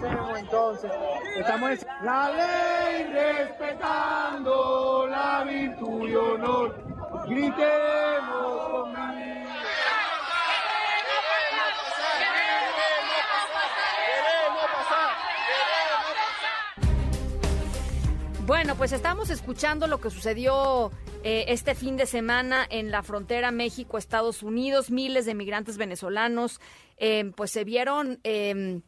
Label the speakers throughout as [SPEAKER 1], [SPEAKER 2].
[SPEAKER 1] ¿Qué hacemos entonces? Estamos en la ley respetando la virtud y honor. Gritemos conmigo.
[SPEAKER 2] Bueno, pues estamos escuchando lo que sucedió eh, este fin de semana en la frontera México-Estados Unidos. Miles de migrantes venezolanos eh, pues se vieron eh,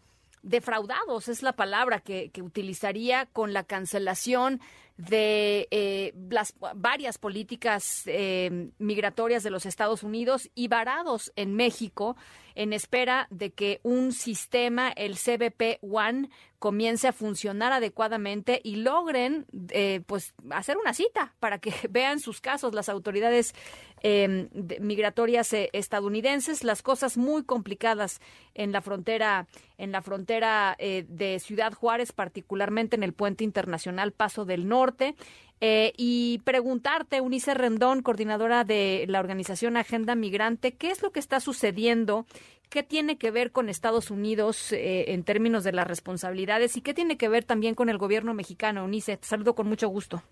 [SPEAKER 2] defraudados, es la palabra que, que utilizaría con la cancelación de eh, las varias políticas eh, migratorias de los Estados Unidos y varados en México en espera de que un sistema, el CBP One, comience a funcionar adecuadamente y logren eh, pues hacer una cita para que vean sus casos. Las autoridades eh, migratorias eh, estadounidenses las cosas muy complicadas en la frontera en la frontera eh, de Ciudad Juárez particularmente en el puente internacional Paso del Norte eh, y preguntarte, Unice Rendón, coordinadora de la organización Agenda Migrante, ¿qué es lo que está sucediendo? ¿Qué tiene que ver con Estados Unidos eh, en términos de las responsabilidades y qué tiene que ver también con el gobierno mexicano? Unice, te saludo con mucho gusto.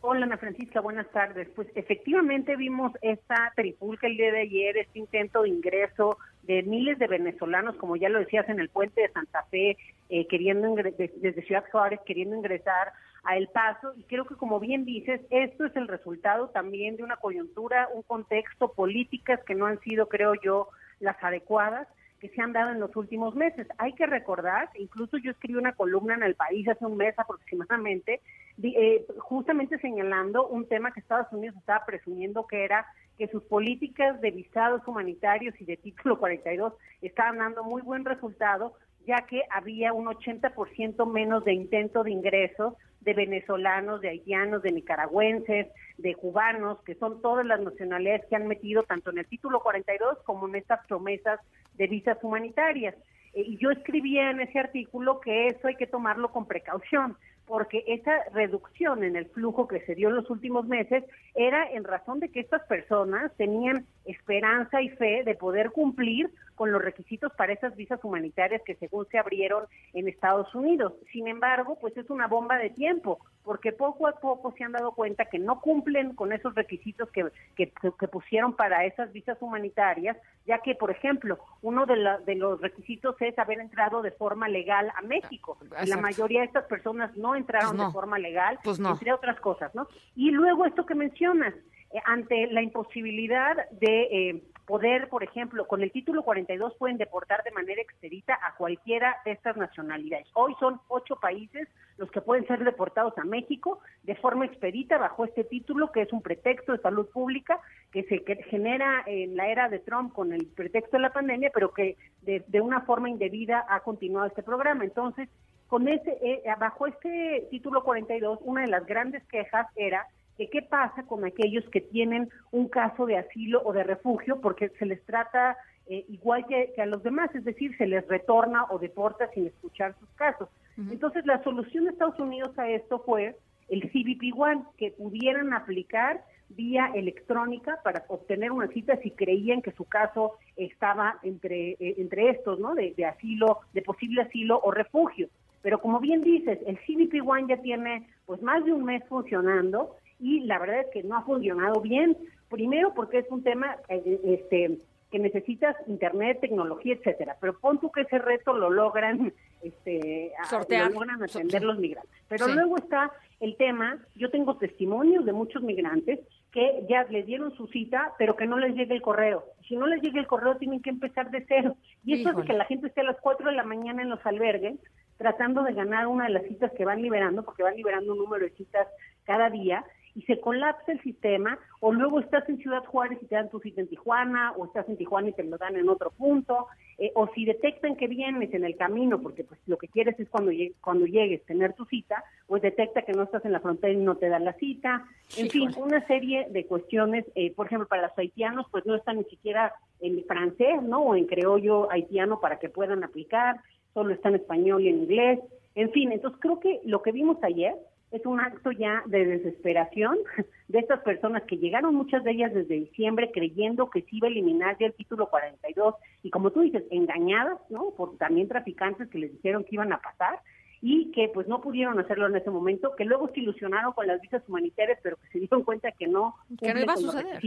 [SPEAKER 3] Hola Ana Francisca, buenas tardes. Pues efectivamente vimos esta tripulca el día de ayer, este intento de ingreso de miles de venezolanos, como ya lo decías, en el puente de Santa Fe, eh, queriendo desde Ciudad Juárez, queriendo ingresar a El Paso. Y creo que, como bien dices, esto es el resultado también de una coyuntura, un contexto, políticas que no han sido, creo yo, las adecuadas que se han dado en los últimos meses. Hay que recordar, incluso yo escribí una columna en El País hace un mes aproximadamente, eh, justamente señalando un tema que Estados Unidos estaba presumiendo que era que sus políticas de visados humanitarios y de título 42 estaban dando muy buen resultado, ya que había un 80% menos de intento de ingresos de venezolanos, de haitianos, de nicaragüenses, de cubanos, que son todas las nacionalidades que han metido tanto en el título 42 como en estas promesas de visas humanitarias. Eh, y yo escribía en ese artículo que eso hay que tomarlo con precaución, porque esa reducción en el flujo que se dio en los últimos meses era en razón de que estas personas tenían esperanza y fe de poder cumplir con los requisitos para esas visas humanitarias que según se abrieron en Estados Unidos. Sin embargo, pues es una bomba de tiempo, porque poco a poco se han dado cuenta que no cumplen con esos requisitos que, que, que pusieron para esas visas humanitarias, ya que, por ejemplo, uno de, la, de los requisitos es haber entrado de forma legal a México. Y la mayoría de estas personas no entraron
[SPEAKER 2] Pues no.
[SPEAKER 3] de forma legal,
[SPEAKER 2] Pues no.
[SPEAKER 3] entre otras cosas, ¿no? Y luego esto que mencionas, eh, ante la imposibilidad de eh, poder, por ejemplo, con el título 42 pueden deportar de manera expedita a cualquiera de estas nacionalidades. Hoy son ocho países los que pueden ser deportados a México de forma expedita bajo este título, que es un pretexto de salud pública que se genera en la era de Trump con el pretexto de la pandemia, pero que de, de una forma indebida ha continuado este programa. Entonces, con ese, eh, bajo este título 42, una de las grandes quejas era que qué pasa con aquellos que tienen un caso de asilo o de refugio, porque se les trata eh, igual que, que, a los demás, es decir, se les retorna o deporta sin escuchar sus casos. Uh -huh. Entonces, la solución de Estados Unidos a esto fue el CBP One, que pudieran aplicar vía electrónica para obtener una cita si creían que su caso estaba entre, eh, entre estos, ¿no? De, de asilo, de posible asilo o refugio. Pero como bien dices, el CBP One ya tiene pues más de un mes funcionando y la verdad es que no ha funcionado bien. Primero porque es un tema eh, este que necesitas internet, tecnología, etcétera. Pero pon tú que ese reto lo logran este
[SPEAKER 2] Sortear.
[SPEAKER 3] lo logran atender los migrantes. Pero sí. luego está el tema, yo tengo testimonios de muchos migrantes que ya les dieron su cita, pero que no les llegue el correo. Si no les llega el correo, tienen que empezar de cero. Y eso Híjole. es que la gente esté a las 4 de la mañana en los albergues tratando de ganar una de las citas que van liberando, porque van liberando un número de citas cada día, y se colapsa el sistema, o luego estás en Ciudad Juárez y te dan tu cita en Tijuana, o estás en Tijuana y te lo dan en otro punto, eh, o si detectan que vienes en el camino, porque pues lo que quieres es cuando, cuando llegues tener tu cita, pues detecta que no estás en la frontera y no te dan la cita, en fin, una serie de cuestiones, eh, por ejemplo, para los haitianos, pues no están ni siquiera en francés, ¿no? O en creollo haitiano para que puedan aplicar, solo está en español y en inglés, en fin, entonces creo que lo que vimos ayer es un acto ya de desesperación de estas personas que llegaron muchas de ellas desde diciembre creyendo que se iba a eliminar ya el título 42 y como tú dices, engañadas, ¿no? Por también traficantes que les dijeron que iban a pasar y que pues no pudieron hacerlo en ese momento, que luego se ilusionaron con las visas humanitarias, pero que se dieron cuenta que no,
[SPEAKER 2] que no iba a suceder.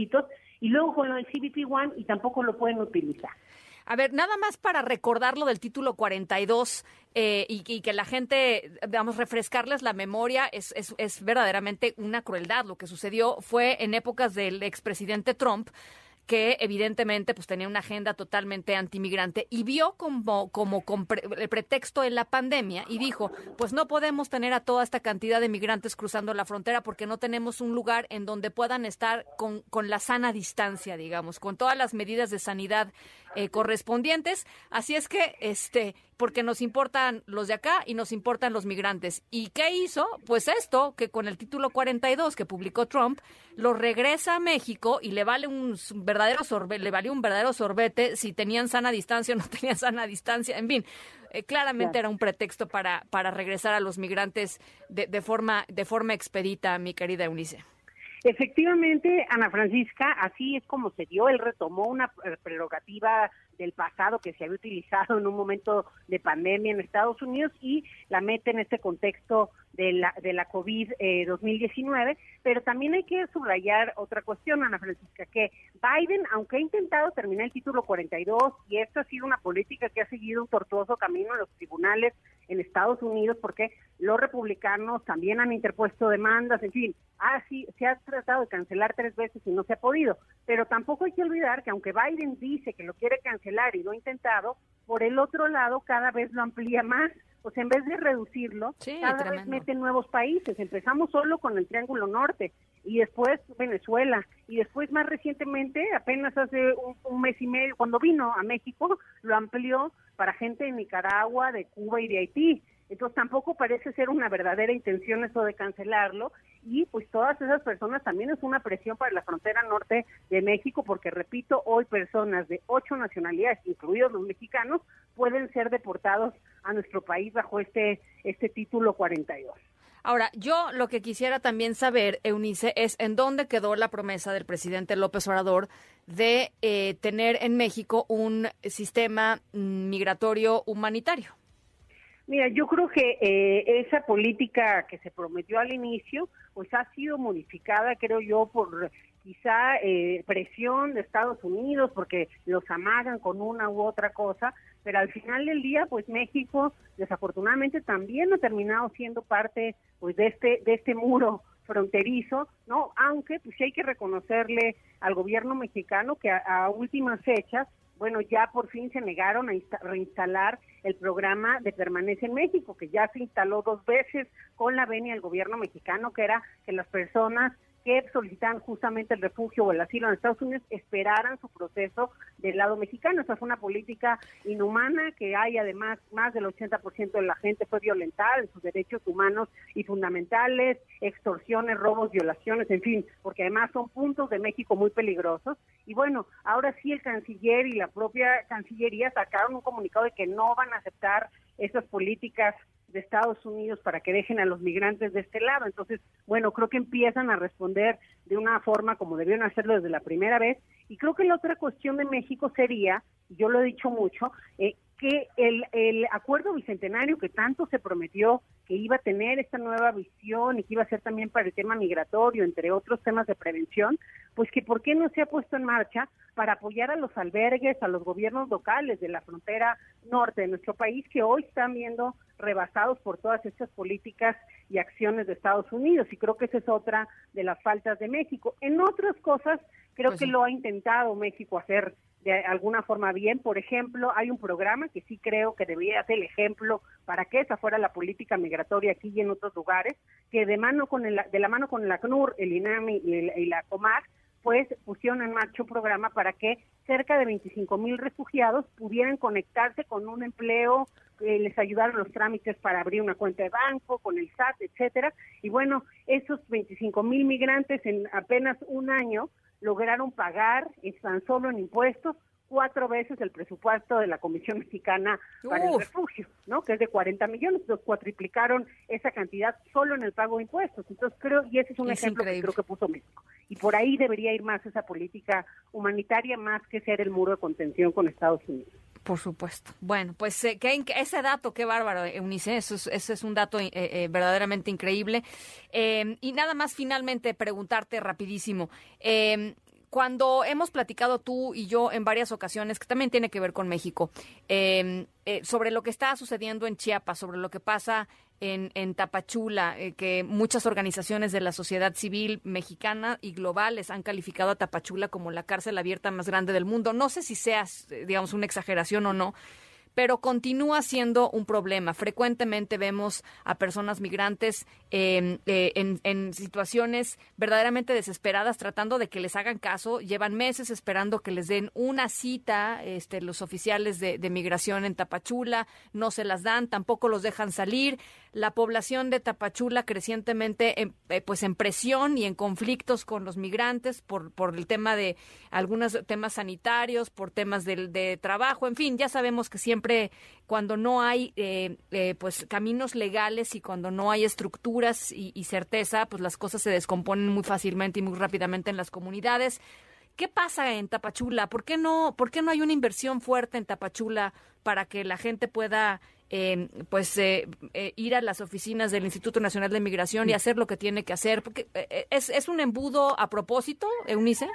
[SPEAKER 3] y luego con lo del CBP One y tampoco lo pueden utilizar.
[SPEAKER 2] A ver, nada más para recordar lo del título 42 eh, y, y, que la gente, vamos, refrescarles la memoria, es, es, es verdaderamente una crueldad. Lo que sucedió fue en épocas del expresidente Trump que evidentemente pues tenía una agenda totalmente antimigrante y vio como, como, el pretexto en la pandemia y dijo, pues no podemos tener a toda esta cantidad de migrantes cruzando la frontera porque no tenemos un lugar en donde puedan estar con, con la sana distancia, digamos, con todas las medidas de sanidad eh, correspondientes. Así es que, este, porque nos importan los de acá y nos importan los migrantes. ¿Y qué hizo? Pues esto, que con el título 42 que publicó Trump, lo regresa a México y le vale un verdadero sorbete, le valió un verdadero sorbete si tenían sana distancia o no tenían sana distancia. En fin, eh, claramente era un pretexto para, para regresar a los migrantes de, de, forma, de forma expedita, mi querida Eunice.
[SPEAKER 3] Efectivamente, Ana Francisca, así es como se dio. Él retomó una prerrogativa del pasado que se había utilizado en un momento de pandemia en Estados Unidos y la mete en este contexto de la, de la COVID 2019, eh, pero también hay que subrayar otra cuestión, Ana Francisca, que Biden, aunque ha intentado terminar el título 42, y esto ha sido una política que ha seguido un tortuoso camino en los tribunales en Estados Unidos, porque los republicanos también han interpuesto demandas, en fin, así se ha tratado de cancelar tres veces y no se ha podido, pero tampoco hay que olvidar que aunque Biden dice que lo quiere cancelar y lo ha intentado, por el otro lado cada vez lo amplía más pues en vez de reducirlo, cada vez meten nuevos países. Empezamos solo con el Triángulo Norte y después Venezuela y después más recientemente, apenas hace un, mes y medio, cuando vino a México, lo amplió para gente de Nicaragua, de Cuba y de Haití. Entonces tampoco parece ser una verdadera intención eso de cancelarlo y pues todas esas personas también es una presión para la frontera norte de México porque repito, hoy personas de ocho nacionalidades, incluidos los mexicanos, pueden ser deportados a nuestro país bajo este, este título 42.
[SPEAKER 2] Ahora, yo lo que quisiera también saber, Eunice, es en dónde quedó la promesa del presidente López Obrador de eh, tener en México un sistema mm, migratorio humanitario.
[SPEAKER 3] Mira, yo creo que eh, esa política que se prometió al inicio, pues ha sido modificada, creo yo, por quizá eh, presión de Estados Unidos, porque los amagan con una u otra cosa, pero al final del día, pues México, desafortunadamente, también ha terminado siendo parte, pues, de este de este muro fronterizo, ¿no? Aunque, pues, sí hay que reconocerle al gobierno mexicano que a últimas fechas bueno, ya por fin se negaron a reinstalar el programa de permanencia en México, que ya se instaló dos veces con la venia del gobierno mexicano, que era que las personas que solicitan justamente el refugio o el asilo en Estados Unidos esperaran su proceso del lado mexicano. Esa fue una política inhumana que hay además más del 80% de la gente fue violentada en sus derechos humanos y fundamentales, extorsiones, robos, violaciones, en fin, porque además son puntos de México muy peligrosos. Y bueno, ahora sí el canciller y la propia Cancillería sacaron un comunicado de que no van a aceptar esas políticas de Estados Unidos para que dejen a los migrantes de este lado. Entonces, bueno, creo que empiezan a responder de una forma como debieron hacerlo desde la primera vez. Y creo que la otra cuestión de México sería, yo lo he dicho mucho, eh, que el, el acuerdo bicentenario que tanto se prometió que iba a tener esta nueva visión y que iba a ser también para el tema migratorio, entre otros temas de prevención, pues que por qué no se ha puesto en marcha para apoyar a los albergues, a los gobiernos locales de la frontera norte de nuestro país que hoy están viendo rebasados por todas estas políticas y acciones de Estados Unidos. Y creo que esa es otra de las faltas de México. En otras cosas, creo pues que lo ha intentado México hacer de alguna forma bien. Por ejemplo, hay un programa que sí creo que debería ser el ejemplo para que esa fuera la política migratoria aquí y en otros lugares, que de mano con el, de la mano con la CNUR, el INAMI y, la COMAR, pues pusieron en marcha un programa para que cerca de 25 mil refugiados pudieran conectarse con un empleo, eh, les ayudaron los trámites para abrir una cuenta de banco, con el SAT, etcétera. Y bueno, esos 25 mil migrantes en apenas un año lograron pagar, están solo en impuestos, cuatro veces el presupuesto de la Comisión Mexicana para el Refugio, ¿no? Que es de 40 millones, entonces cuatriplicaron esa cantidad solo en el pago de impuestos. Entonces creo, y ese es un ejemplo que creo que puso México. Y por ahí debería ir más esa política humanitaria, más que ser el muro de contención con Estados Unidos.
[SPEAKER 2] Por supuesto. Bueno, pues eh, ese dato, qué bárbaro, Eunice, eso es, es un dato eh, eh, verdaderamente increíble. y nada más finalmente preguntarte rapidísimo. cuando hemos platicado tú y yo en varias ocasiones, que también tiene que ver con México, sobre lo que está sucediendo en Chiapas, sobre lo que pasa en, Tapachula, eh, que muchas organizaciones de la sociedad civil mexicana y globales han calificado a Tapachula como la cárcel abierta más grande del mundo. No sé si sea, eh, digamos, una exageración o no, pero continúa siendo un problema. Frecuentemente vemos a personas migrantes em, eh, en, situaciones verdaderamente desesperadas tratando de que les hagan caso. Llevan meses esperando que les den una cita este, los oficiales de, migración en Tapachula, no se las dan, tampoco los dejan salir. La población de Tapachula crecientemente en, eh, pues en presión y en conflictos con los migrantes por, por el tema de algunos temas sanitarios, por temas de, de trabajo, en fin, ya sabemos que siempre cuando no hay eh, eh, pues caminos legales y cuando no hay estructuras y, certeza, pues las cosas se descomponen muy fácilmente y muy rápidamente en las comunidades. ¿Qué pasa en Tapachula? ¿Por qué no, por qué no hay una inversión fuerte en Tapachula para que la gente pueda eh, pues ir a las oficinas del Instituto Nacional de Migración y hacer lo que tiene que hacer? Porque es, es un embudo a propósito, Eunice.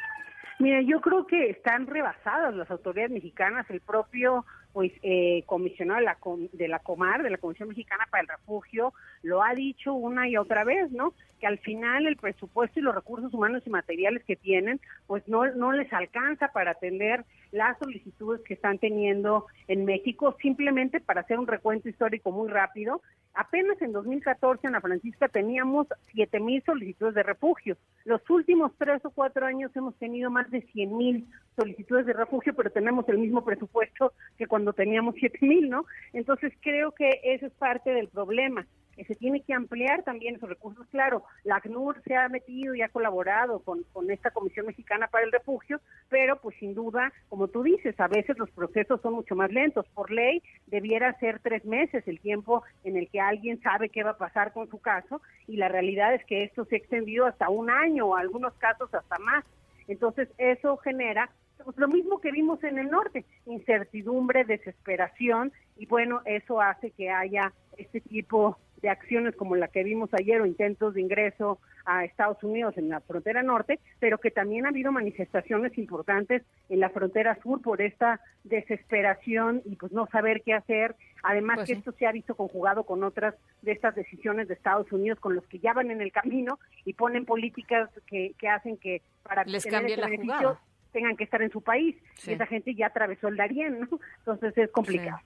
[SPEAKER 3] Mira, yo creo que están rebasadas las autoridades mexicanas. El propio pues eh, comisionado de la, de la Comar, de la Comisión Mexicana para el Refugio, lo ha dicho una y otra vez, ¿no? Que al final el presupuesto y los recursos humanos y materiales que tienen, pues no, no les alcanza para atender las solicitudes que están teniendo en México, simplemente para hacer un recuento histórico muy rápido. Apenas en 2014 Ana Francisca teníamos 7 mil solicitudes de refugio. Los últimos tres o cuatro años hemos tenido más de 100 mil solicitudes de refugio, pero tenemos el mismo presupuesto que cuando teníamos 7 mil, ¿no? Entonces creo que eso es parte del problema. Que se tiene que ampliar también esos recursos. Claro, la ACNUR se ha metido y ha colaborado con, esta Comisión Mexicana para el Refugio, pero pues sin duda, como tú dices, a veces los procesos son mucho más lentos. Por ley debiera ser tres meses el tiempo en el que alguien sabe qué va a pasar con su caso y la realidad es que esto se ha extendido hasta un año o algunos casos hasta más. Entonces eso genera lo mismo que vimos en el norte, incertidumbre, desesperación, y bueno, eso hace que haya este tipo de acciones como la que vimos ayer o intentos de ingreso a Estados Unidos en la frontera norte, pero que también ha habido manifestaciones importantes en la frontera sur por esta desesperación y pues no saber qué hacer. Además pues que esto se ha visto conjugado con otras de estas decisiones de Estados Unidos con los que ya van en el camino y ponen políticas que, que hacen que para
[SPEAKER 2] Les tener este beneficio
[SPEAKER 3] tengan que estar en su país. Y esa gente ya atravesó el Darién, ¿no? Entonces es complicado.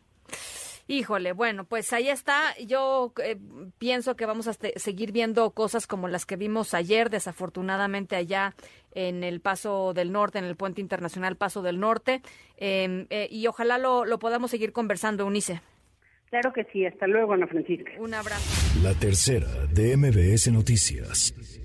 [SPEAKER 2] Híjole, bueno, pues ahí está. Yo eh, pienso que vamos a seguir viendo cosas como las que vimos ayer, desafortunadamente allá en el Paso del Norte, en el Puente Internacional Paso del Norte. Em, eh, y ojalá lo, lo podamos seguir conversando, Unice.
[SPEAKER 3] Claro que sí. Hasta luego, Ana Francisca.
[SPEAKER 2] Un abrazo.
[SPEAKER 4] La tercera de MBS Noticias.